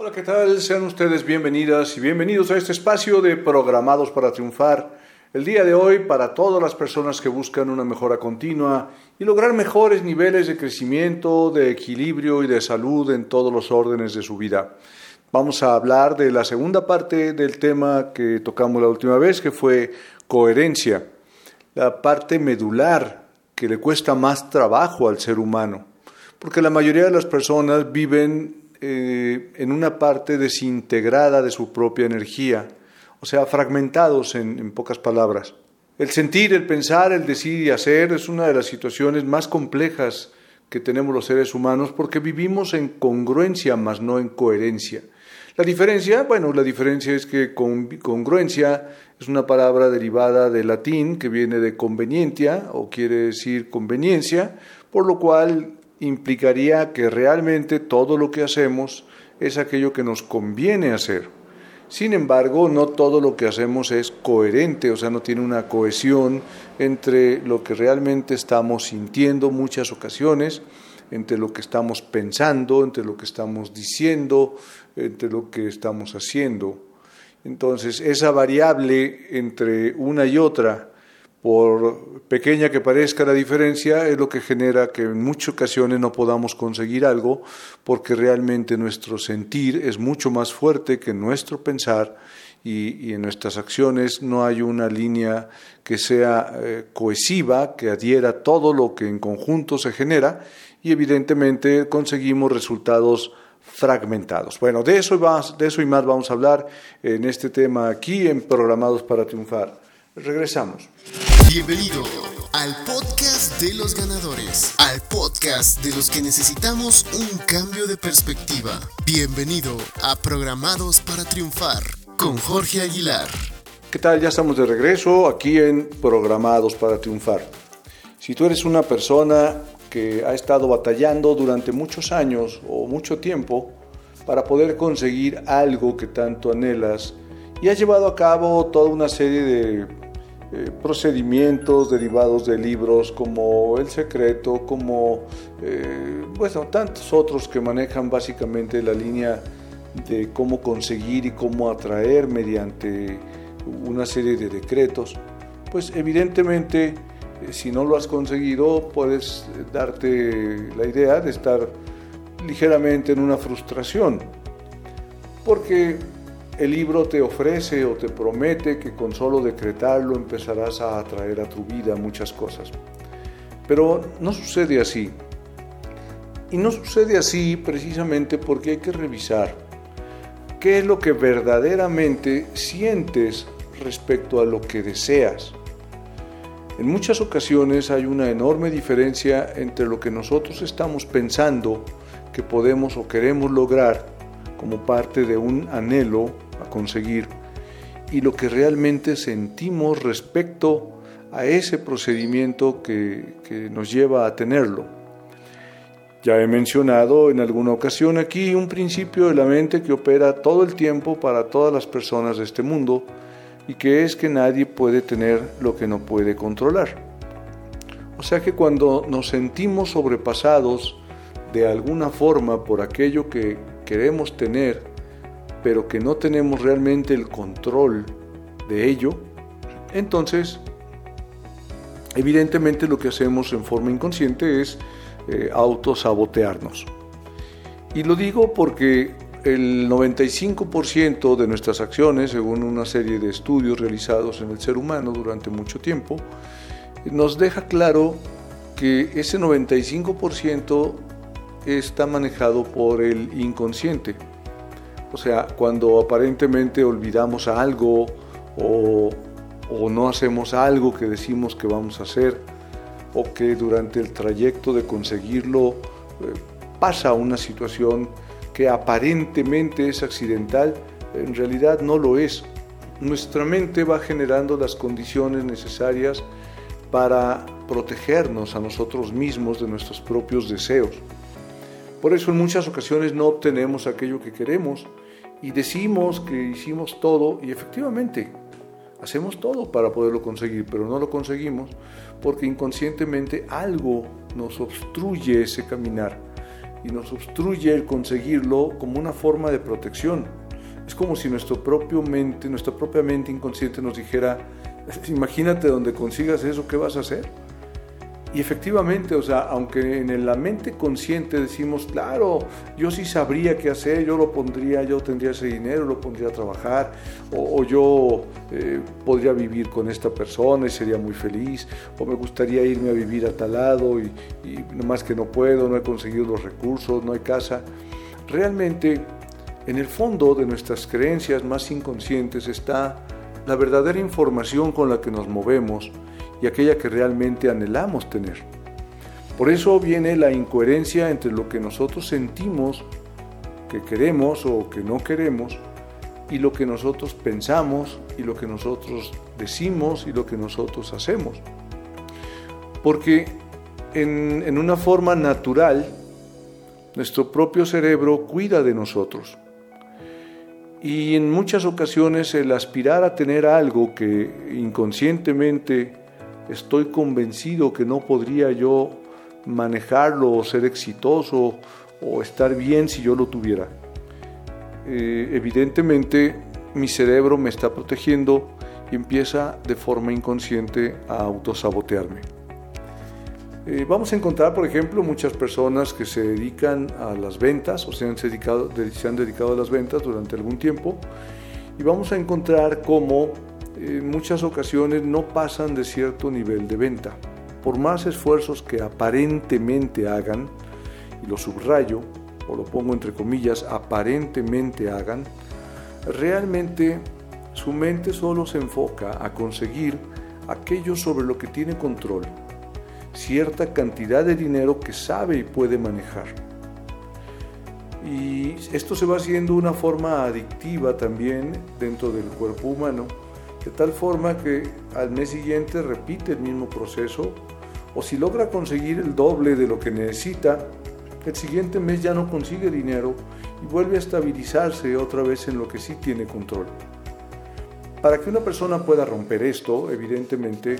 Hola, ¿qué tal? Sean ustedes bienvenidas y bienvenidos a este espacio de Programados para Triunfar. El día de hoy para todas las personas que buscan una mejora continua y lograr mejores niveles de crecimiento, de equilibrio y de salud en todos los órdenes de su vida. Vamos a hablar de la segunda parte del tema que tocamos la última vez, que fue coherencia, la parte medular que le cuesta más trabajo al ser humano, porque la mayoría de las personas viven eh, en una parte desintegrada de su propia energía, o sea, fragmentados en, en pocas palabras. El sentir, el pensar, el decir y hacer es una de las situaciones más complejas que tenemos los seres humanos porque vivimos en congruencia, más no en coherencia. La diferencia, bueno, la diferencia es que congruencia es una palabra derivada del latín que viene de conveniencia o quiere decir conveniencia, por lo cual implicaría que realmente todo lo que hacemos es aquello que nos conviene hacer. Sin embargo, no todo lo que hacemos es coherente, o sea, no tiene una cohesión entre lo que realmente estamos sintiendo muchas ocasiones, entre lo que estamos pensando, entre lo que estamos diciendo, entre lo que estamos haciendo. Entonces, esa variable entre una y otra por pequeña que parezca la diferencia, es lo que genera que en muchas ocasiones no podamos conseguir algo porque realmente nuestro sentir es mucho más fuerte que nuestro pensar y, en nuestras acciones no hay una línea que sea eh, cohesiva, que adhiera todo lo que en conjunto se genera y evidentemente conseguimos resultados fragmentados. Bueno, de eso, de eso y más vamos a hablar en este tema aquí en Programados para Triunfar. Regresamos. Bienvenido al podcast de los ganadores, al podcast de los que necesitamos un cambio de perspectiva. Bienvenido a Programados para Triunfar con Jorge Aguilar. ¿Qué tal? Ya estamos de regreso aquí en Programados para Triunfar. Si tú eres una persona que ha estado batallando durante muchos años o mucho tiempo para poder conseguir algo que tanto anhelas y has llevado a cabo toda una serie de eh, procedimientos derivados de libros como El Secreto, como eh, bueno, tantos otros que manejan básicamente la línea de cómo conseguir y cómo atraer mediante una serie de decretos, pues evidentemente eh, si no lo has conseguido puedes darte la idea de estar ligeramente en una frustración, porque el libro te ofrece o te promete que con solo decretarlo empezarás a atraer a tu vida muchas cosas. Pero no sucede así. Y no sucede así precisamente porque hay que revisar qué es lo que verdaderamente sientes respecto a lo que deseas. En muchas ocasiones hay una enorme diferencia entre lo que nosotros estamos pensando que podemos o queremos lograr como parte de un anhelo conseguir y lo que realmente sentimos respecto a ese procedimiento que, que nos lleva a tenerlo. Ya he mencionado en alguna ocasión aquí un principio de la mente que opera todo el tiempo para todas las personas de este mundo y que es que nadie puede tener lo que no puede controlar. O sea que cuando nos sentimos sobrepasados de alguna forma por aquello que queremos tener, pero que no tenemos realmente el control de ello, entonces evidentemente lo que hacemos en forma inconsciente es eh, autosabotearnos. Y lo digo porque el 95% de nuestras acciones, según una serie de estudios realizados en el ser humano durante mucho tiempo, nos deja claro que ese 95% está manejado por el inconsciente. O sea, cuando aparentemente olvidamos algo o, no hacemos algo que decimos que vamos a hacer, o que durante el trayecto de conseguirlo eh, pasa una situación que aparentemente es accidental, en realidad no lo es. Nuestra mente va generando las condiciones necesarias para protegernos a nosotros mismos de nuestros propios deseos. Por eso en muchas ocasiones no obtenemos aquello que queremos y decimos que hicimos todo y efectivamente hacemos todo para poderlo conseguir, pero no lo conseguimos porque inconscientemente algo nos obstruye ese caminar. y nos obstruye el conseguirlo como una forma de protección. Es como si nuestro propio mente, nuestra propia mente inconsciente nos dijera, imagínate donde consigas eso, ¿qué vas a hacer? Y efectivamente, o sea, aunque en la mente consciente decimos, claro, yo sí sabría qué hacer, yo lo pondría, yo tendría ese dinero, lo pondría a trabajar, o, yo eh, podría vivir con esta persona y sería muy feliz, o me gustaría irme a vivir a tal lado y, y nomás que no puedo, no he conseguido los recursos, no hay casa. Realmente, en el fondo de nuestras creencias más inconscientes está la verdadera información con la que nos movemos y aquella que realmente anhelamos tener. Por eso viene la incoherencia entre lo que nosotros sentimos que queremos o que no queremos y lo que nosotros pensamos y lo que nosotros decimos y lo que nosotros hacemos. Porque en, en una forma natural, nuestro propio cerebro cuida de nosotros. Y en muchas ocasiones el aspirar a tener algo que inconscientemente estoy convencido que no podría yo manejarlo o ser exitoso o estar bien si yo lo tuviera. Eh, evidentemente mi cerebro me está protegiendo y empieza de forma inconsciente a autosabotearme. Eh, vamos a encontrar, por ejemplo, muchas personas que se dedican a las ventas o se han, dedicado, se han dedicado a las ventas durante algún tiempo y vamos a encontrar cómo en muchas ocasiones no pasan de cierto nivel de venta. Por más esfuerzos que aparentemente hagan, y lo subrayo, o lo pongo entre comillas, aparentemente hagan, realmente su mente solo se enfoca a conseguir aquello sobre lo que tiene control, cierta cantidad de dinero que sabe y puede manejar. Y esto se va haciendo una forma adictiva también dentro del cuerpo humano, de tal forma que al mes siguiente repite el mismo proceso o si logra conseguir el doble de lo que necesita, el siguiente mes ya no consigue dinero y vuelve a estabilizarse otra vez en lo que sí tiene control. Para que una persona pueda romper esto, evidentemente,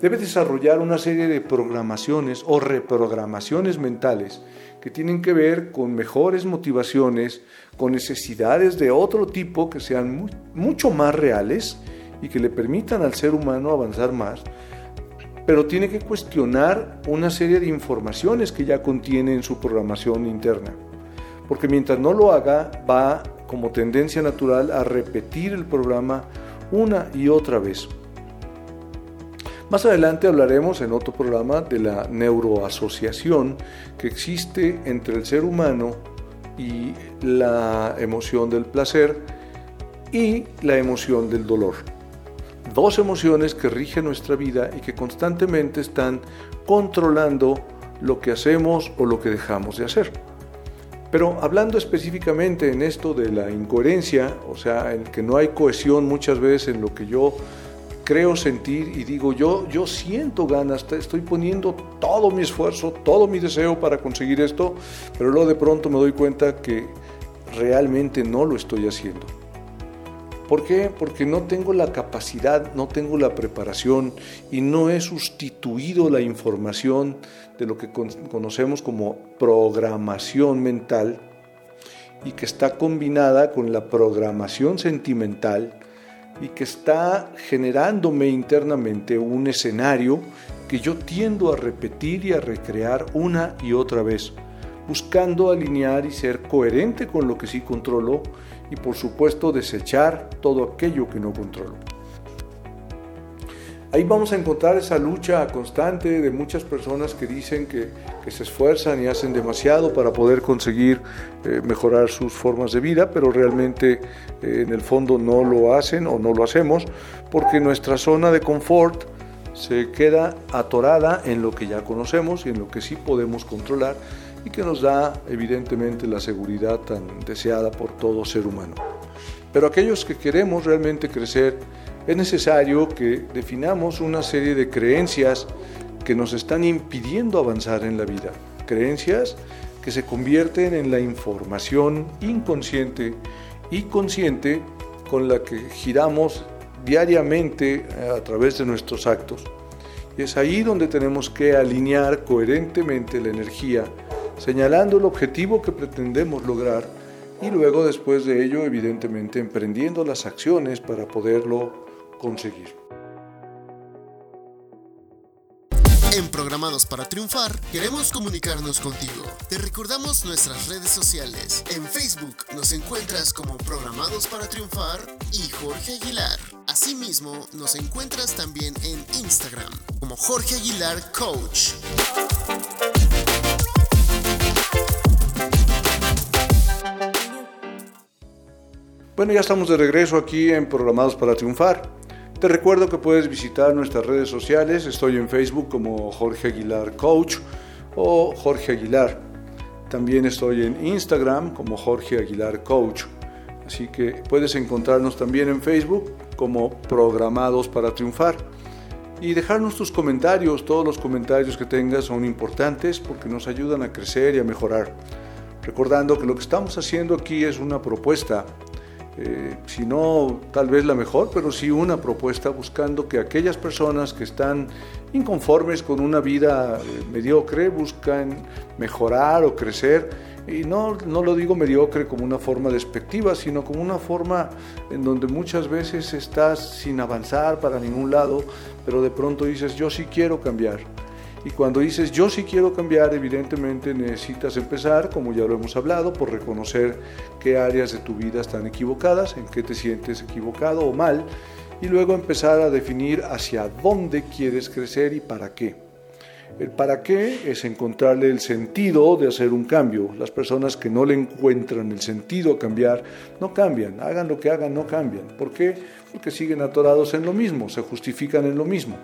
debe desarrollar una serie de programaciones o reprogramaciones mentales que tienen que ver con mejores motivaciones, con necesidades de otro tipo que sean mucho más reales y que le permitan al ser humano avanzar más, pero tiene que cuestionar una serie de informaciones que ya contiene en su programación interna. Porque mientras no lo haga, va como tendencia natural a repetir el programa una y otra vez. Más adelante hablaremos en otro programa de la neuroasociación que existe entre el ser humano y la emoción del placer y la emoción del dolor dos emociones que rigen nuestra vida y que constantemente están controlando lo que hacemos o lo que dejamos de hacer. Pero hablando específicamente en esto de la incoherencia, o sea, en que no hay cohesión muchas veces en lo que yo creo sentir y digo, yo, yo siento ganas, estoy poniendo todo mi esfuerzo, todo mi deseo para conseguir esto, pero luego de pronto me doy cuenta que realmente no lo estoy haciendo. ¿Por qué? Porque no tengo la capacidad, no tengo la preparación y no he sustituido la información de lo que conocemos como programación mental y que está combinada con la programación sentimental y que está generándome internamente un escenario que yo tiendo a repetir y a recrear una y otra vez, buscando alinear y ser coherente con lo que sí controlo y por supuesto desechar todo aquello que no controlo. Ahí vamos a encontrar esa lucha constante de muchas personas que dicen que, se esfuerzan y hacen demasiado para poder conseguir eh, mejorar sus formas de vida, pero realmente eh, en el fondo no lo hacen o no lo hacemos porque nuestra zona de confort se queda atorada en lo que ya conocemos y en lo que sí podemos controlar y que nos da evidentemente la seguridad tan deseada por todo ser humano. Pero aquellos que queremos realmente crecer, es necesario que definamos una serie de creencias que nos están impidiendo avanzar en la vida. Creencias que se convierten en la información inconsciente y consciente con la que giramos diariamente a través de nuestros actos. Y es ahí donde tenemos que alinear coherentemente la energía señalando el objetivo que pretendemos lograr y luego después de ello, evidentemente, emprendiendo las acciones para poderlo conseguir. En Programados para Triunfar, queremos comunicarnos contigo. Te recordamos nuestras redes sociales. En Facebook nos encuentras como Programados para Triunfar y Jorge Aguilar. Asimismo, nos encuentras también en Instagram como Jorge Aguilar Coach. Bueno, ya estamos de regreso aquí en Programados para Triunfar. Te recuerdo que puedes visitar nuestras redes sociales. Estoy en Facebook como Jorge Aguilar Coach o Jorge Aguilar. También estoy en Instagram como Jorge Aguilar Coach. Así que puedes encontrarnos también en Facebook como Programados para Triunfar. Y dejarnos tus comentarios. Todos los comentarios que tengas son importantes porque nos ayudan a crecer y a mejorar. Recordando que lo que estamos haciendo aquí es una propuesta eh, si no tal vez la mejor, pero sí una propuesta buscando que aquellas personas que están inconformes con una vida eh, mediocre buscan mejorar o crecer. Y no, no lo digo mediocre como una forma despectiva, sino como una forma en donde muchas veces estás sin avanzar para ningún lado, pero de pronto dices, yo sí quiero cambiar y cuando dices yo sí quiero cambiar, evidentemente necesitas empezar, como ya lo hemos hablado, por reconocer qué áreas de tu vida están equivocadas, en qué te sientes equivocado o mal, y luego empezar a definir hacia dónde quieres crecer y para qué. El para qué es encontrarle el sentido de hacer un cambio. Las personas que no le encuentran el sentido a cambiar, no cambian. Hagan lo que hagan, no cambian. ¿Por qué? Porque siguen atorados en lo mismo, se justifican en lo mismo.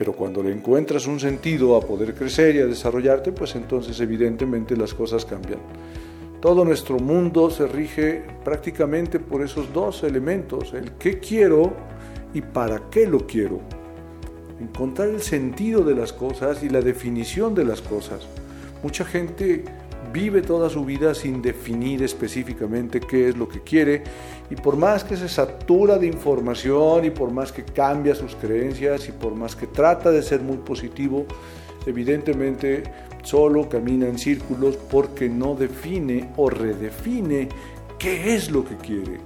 Pero cuando le encuentras un sentido a poder crecer y a desarrollarte, pues entonces evidentemente las cosas cambian. Todo nuestro mundo se rige prácticamente por esos dos elementos, el qué quiero y para qué lo quiero. Encontrar el sentido de las cosas y la definición de las cosas. Mucha gente vive toda su vida sin definir específicamente qué es lo que quiere y por más que se satura de información y por más que cambia sus creencias y por más que trata de ser muy positivo, evidentemente solo camina en círculos porque no define o redefine qué es lo que quiere.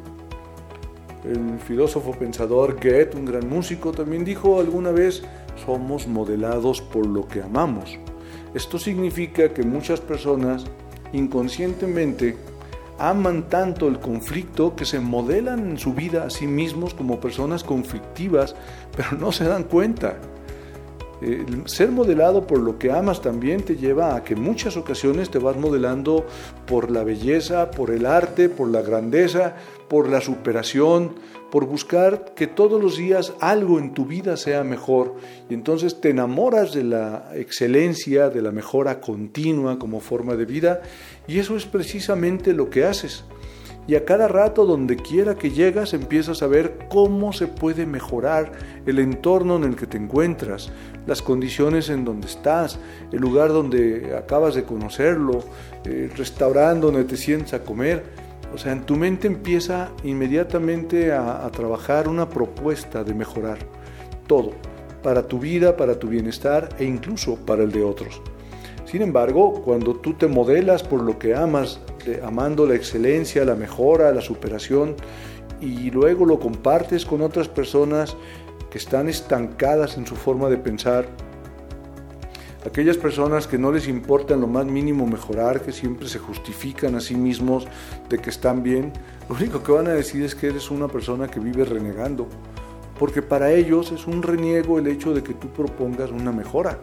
El filósofo pensador Goethe, un gran músico, también dijo alguna vez, somos modelados por lo que amamos. Esto significa que muchas personas inconscientemente aman tanto el conflicto que se modelan en su vida a sí mismos como personas conflictivas, pero no se dan cuenta. Ser modelado por lo que amas también te lleva a que muchas ocasiones te vas modelando por la belleza, por el arte, por la grandeza, por la superación, por buscar que todos los días algo en tu vida sea mejor. Y entonces te enamoras de la excelencia, de la mejora continua como forma de vida. Y eso es precisamente lo que haces. Y a cada rato, donde quiera que llegas, empiezas a ver cómo se puede mejorar el entorno en el que te encuentras, las condiciones en donde estás, el lugar donde acabas de conocerlo, el restaurante donde te sientes a comer. O sea, en tu mente empieza inmediatamente a, trabajar una propuesta de mejorar todo, para tu vida, para tu bienestar e incluso para el de otros. Sin embargo, cuando tú te modelas por lo que amas, amando la excelencia, la mejora, la superación, y luego lo compartes con otras personas que están estancadas en su forma de pensar, aquellas personas que no les importa en lo más mínimo mejorar, que siempre se justifican a sí mismos de que están bien, lo único que van a decir es que eres una persona que vive renegando, porque para ellos es un reniego el hecho de que tú propongas una mejora.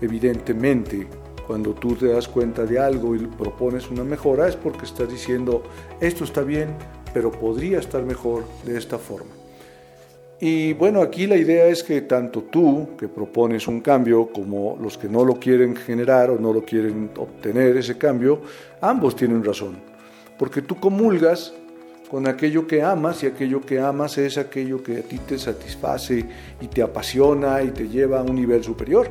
Evidentemente, cuando tú te das cuenta de algo y propones una mejora es porque estás diciendo, esto está bien, pero podría estar mejor de esta forma. Y bueno, aquí la idea es que tanto tú, que propones un cambio, como los que no lo quieren generar o no lo quieren obtener ese cambio, ambos tienen razón. Porque tú comulgas con aquello que amas y aquello que amas es aquello que a ti te satisface y te apasiona y te lleva a un nivel superior.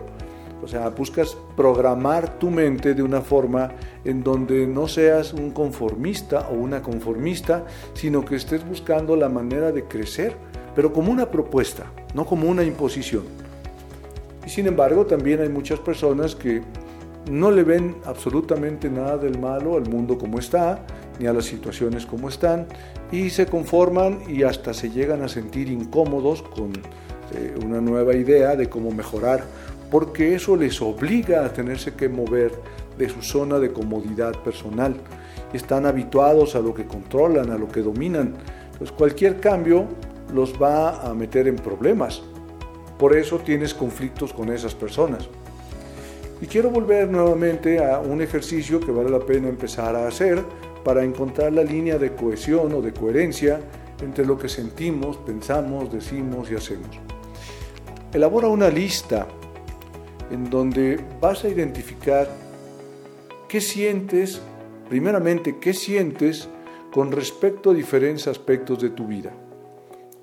O sea, buscas programar tu mente de una forma en donde no seas un conformista o una conformista, sino que estés buscando la manera de crecer pero como una propuesta, no como una imposición. Y sin embargo, también hay muchas personas que no le ven absolutamente nada del malo al mundo como está, ni a las situaciones como están, y se conforman y hasta se llegan a sentir incómodos con eh, una nueva idea de cómo mejorar, porque eso les obliga a tenerse que mover de su zona de comodidad personal. Están habituados a lo que controlan, a lo que dominan. Entonces cualquier cambio los va a meter en problemas. Por eso tienes conflictos con esas personas. Y quiero volver nuevamente a un ejercicio que vale la pena empezar a hacer para encontrar la línea de cohesión o de coherencia entre lo que sentimos, pensamos, decimos y hacemos. Elabora una lista en donde vas a identificar qué sientes, primeramente, qué sientes con respecto a diferentes aspectos de tu vida.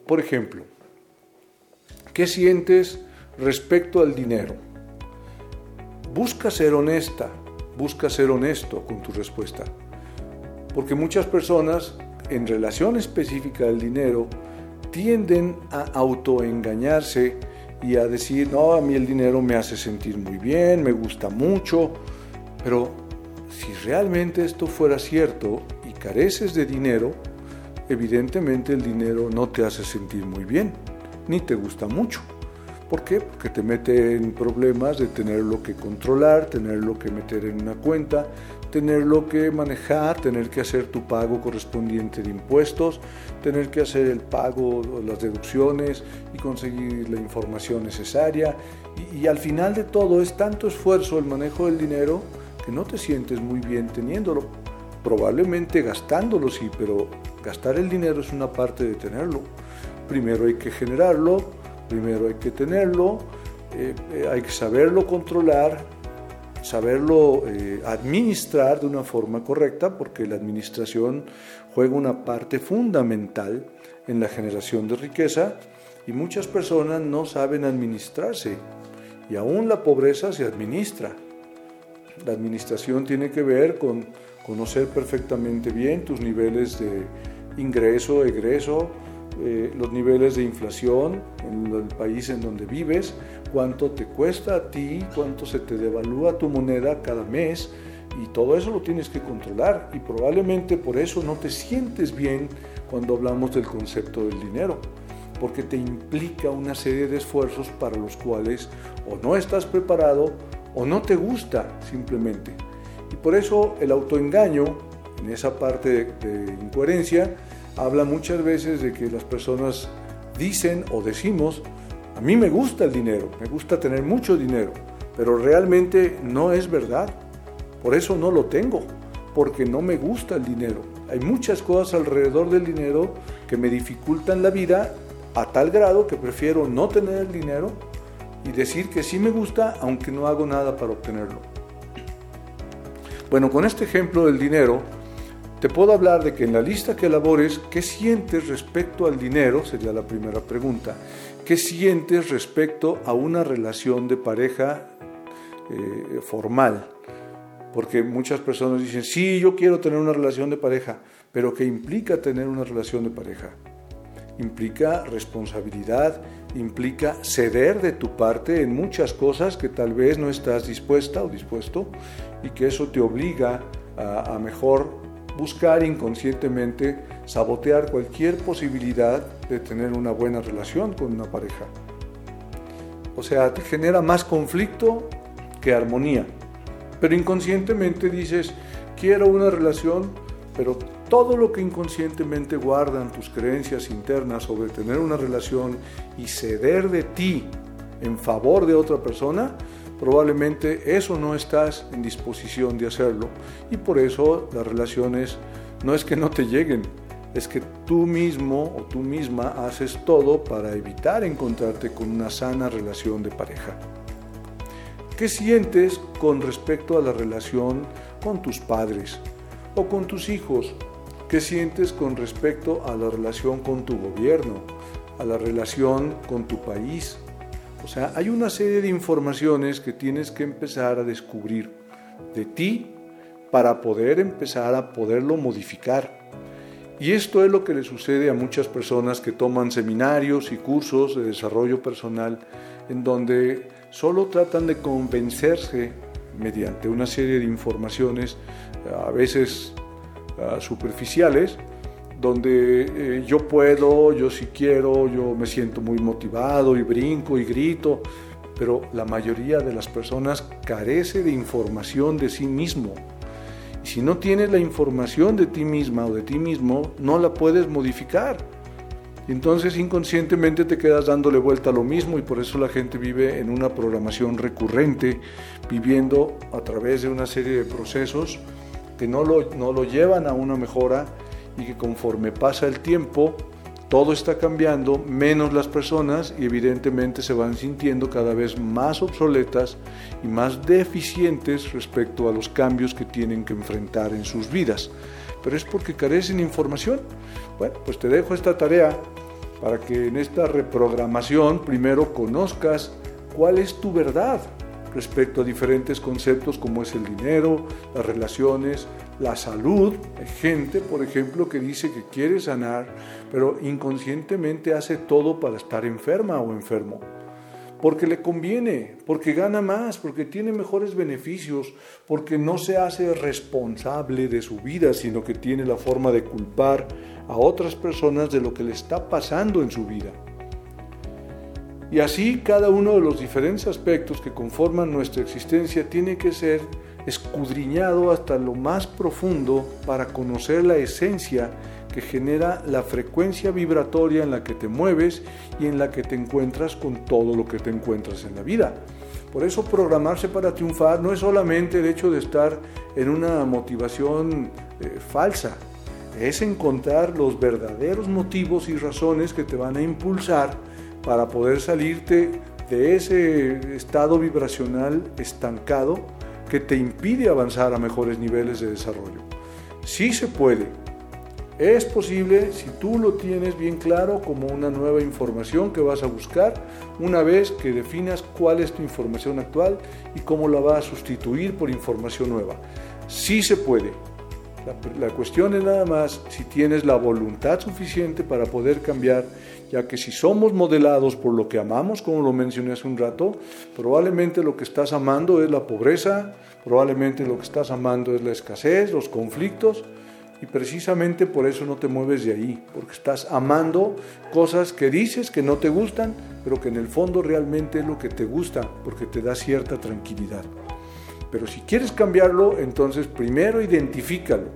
Por ejemplo, ¿qué sientes respecto al dinero? Busca ser honesta, busca ser honesto con tu respuesta. Porque muchas personas en relación específica al dinero tienden a autoengañarse y a decir, no, a mí el dinero me hace sentir muy bien, me gusta mucho, pero si realmente esto fuera cierto y careces de dinero, evidentemente el dinero no te hace sentir muy bien, ni te gusta mucho. ¿Por qué? Porque te mete en problemas de tenerlo que controlar, tenerlo que meter en una cuenta, tenerlo que manejar, tener que hacer tu pago correspondiente de impuestos, tener que hacer el pago, las deducciones y conseguir la información necesaria. Y, al final de todo es tanto esfuerzo el manejo del dinero que no te sientes muy bien teniéndolo. Probablemente gastándolo sí, pero gastar el dinero es una parte de tenerlo. Primero hay que generarlo, primero hay que tenerlo, eh, eh, hay que saberlo controlar, saberlo eh, administrar de una forma correcta, porque la administración juega una parte fundamental en la generación de riqueza y muchas personas no saben administrarse y aún la pobreza se administra. La administración tiene que ver con conocer perfectamente bien tus niveles de ingreso, egreso, eh, los niveles de inflación en el país en donde vives, cuánto te cuesta a ti, cuánto se te devalúa tu moneda cada mes y todo eso lo tienes que controlar y probablemente por eso no te sientes bien cuando hablamos del concepto del dinero, porque te implica una serie de esfuerzos para los cuales o no estás preparado o no te gusta simplemente. Y por eso el autoengaño, en esa parte de incoherencia, habla muchas veces de que las personas dicen o decimos, a mí me gusta el dinero, me gusta tener mucho dinero, pero realmente no es verdad. Por eso no lo tengo, porque no me gusta el dinero. Hay muchas cosas alrededor del dinero que me dificultan la vida a tal grado que prefiero no tener el dinero y decir que sí me gusta aunque no hago nada para obtenerlo. Bueno, con este ejemplo del dinero, te puedo hablar de que en la lista que elabores, ¿qué sientes respecto al dinero? Sería la primera pregunta. ¿Qué sientes respecto a una relación de pareja eh, formal? Porque muchas personas dicen, sí, yo quiero tener una relación de pareja, pero ¿qué implica tener una relación de pareja? Implica responsabilidad, implica ceder de tu parte en muchas cosas que tal vez no estás dispuesta o dispuesto y que eso te obliga a, a mejor buscar inconscientemente sabotear cualquier posibilidad de tener una buena relación con una pareja. O sea, genera más conflicto que armonía. Pero inconscientemente dices, quiero una relación, pero todo lo que inconscientemente guardan tus creencias internas sobre tener una relación y ceder de ti en favor de otra persona, probablemente eso no estás en disposición de hacerlo y por eso las relaciones no es que no te lleguen, es que tú mismo o tú misma haces todo para evitar encontrarte con una sana relación de pareja. ¿Qué sientes con respecto a la relación con tus padres o con tus hijos? ¿Qué sientes con respecto a la relación con tu gobierno, a la relación con tu país, o sea, hay una serie de informaciones que tienes que empezar a descubrir de ti para poder empezar a poderlo modificar. Y esto es lo que le sucede a muchas personas que toman seminarios y cursos de desarrollo personal en donde solo tratan de convencerse mediante una serie de informaciones a veces superficiales, donde eh, yo puedo, yo si quiero, yo me siento muy motivado y brinco y grito, pero la mayoría de las personas carece de información de sí mismo. Y si no tienes la información de ti misma o de ti mismo, no la puedes modificar. Entonces inconscientemente te quedas dándole vuelta a lo mismo y por eso la gente vive en una programación recurrente, viviendo a través de una serie de procesos que no lo, no lo llevan a una mejora y que conforme pasa el tiempo, todo está cambiando, menos las personas y evidentemente se van sintiendo cada vez más obsoletas y más deficientes respecto a los cambios que tienen que enfrentar en sus vidas. Pero es porque carecen información. Bueno, pues te dejo esta tarea para que en esta reprogramación primero conozcas cuál es tu verdad, respecto a diferentes conceptos como es el dinero, las relaciones, la salud. Hay gente, por ejemplo, que dice que quiere sanar, pero inconscientemente hace todo para estar enferma o enfermo. Porque le conviene, porque gana más, porque tiene mejores beneficios, porque no se hace responsable de su vida, sino que tiene la forma de culpar a otras personas de lo que le está pasando en su vida. Y así cada uno de los diferentes aspectos que conforman nuestra existencia tiene que ser escudriñado hasta lo más profundo para conocer la esencia que genera la frecuencia vibratoria en la que te mueves y en la que te encuentras con todo lo que te encuentras en la vida. Por eso programarse para triunfar no es solamente el hecho de estar en una motivación eh, falsa, es encontrar los verdaderos motivos y razones que te van a impulsar para poder salirte de ese estado vibracional estancado que te impide avanzar a mejores niveles de desarrollo. Sí se puede. Es posible si tú lo tienes bien claro como una nueva información que vas a buscar una vez que definas cuál es tu información actual y cómo la vas a sustituir por información nueva. Sí se puede. La, cuestión es nada más si tienes la voluntad suficiente para poder cambiar ya que si somos modelados por lo que amamos, como lo mencioné hace un rato, probablemente lo que estás amando es la pobreza, probablemente lo que estás amando es la escasez, los conflictos, y precisamente por eso no te mueves de ahí, porque estás amando cosas que dices que no te gustan, pero que en el fondo realmente es lo que te gusta, porque te da cierta tranquilidad. Pero si quieres cambiarlo, entonces primero identifícalo.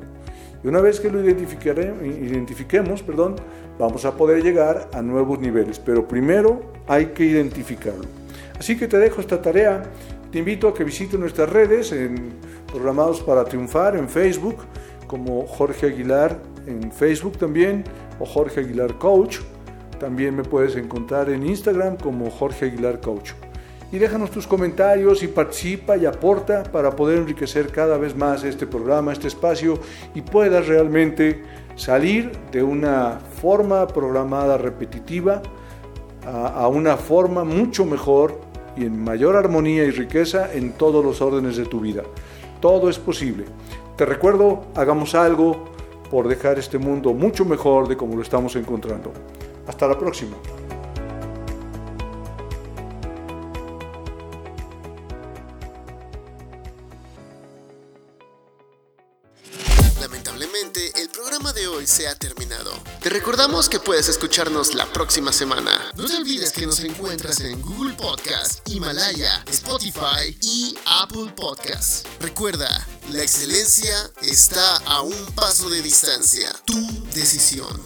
Y una vez que lo identifiquemos, perdón, vamos a poder llegar a nuevos niveles, pero primero hay que identificarlo. Así que te dejo esta tarea, te invito a que visites nuestras redes en Programados para Triunfar en Facebook, como Jorge Aguilar en Facebook también, o Jorge Aguilar Coach. También me puedes encontrar en Instagram como Jorge Aguilar Coach. Y déjanos tus comentarios y participa y aporta para poder enriquecer cada vez más este programa, este espacio y puedas realmente salir de una forma programada repetitiva a, una forma mucho mejor y en mayor armonía y riqueza en todos los órdenes de tu vida. Todo es posible. Te recuerdo, hagamos algo por dejar este mundo mucho mejor de como lo estamos encontrando. Hasta la próxima. Recordamos que puedes escucharnos la próxima semana. No te olvides que nos encuentras en Google Podcast, Himalaya, Spotify y Apple Podcast. Recuerda, la excelencia está a un paso de distancia. Tu decisión.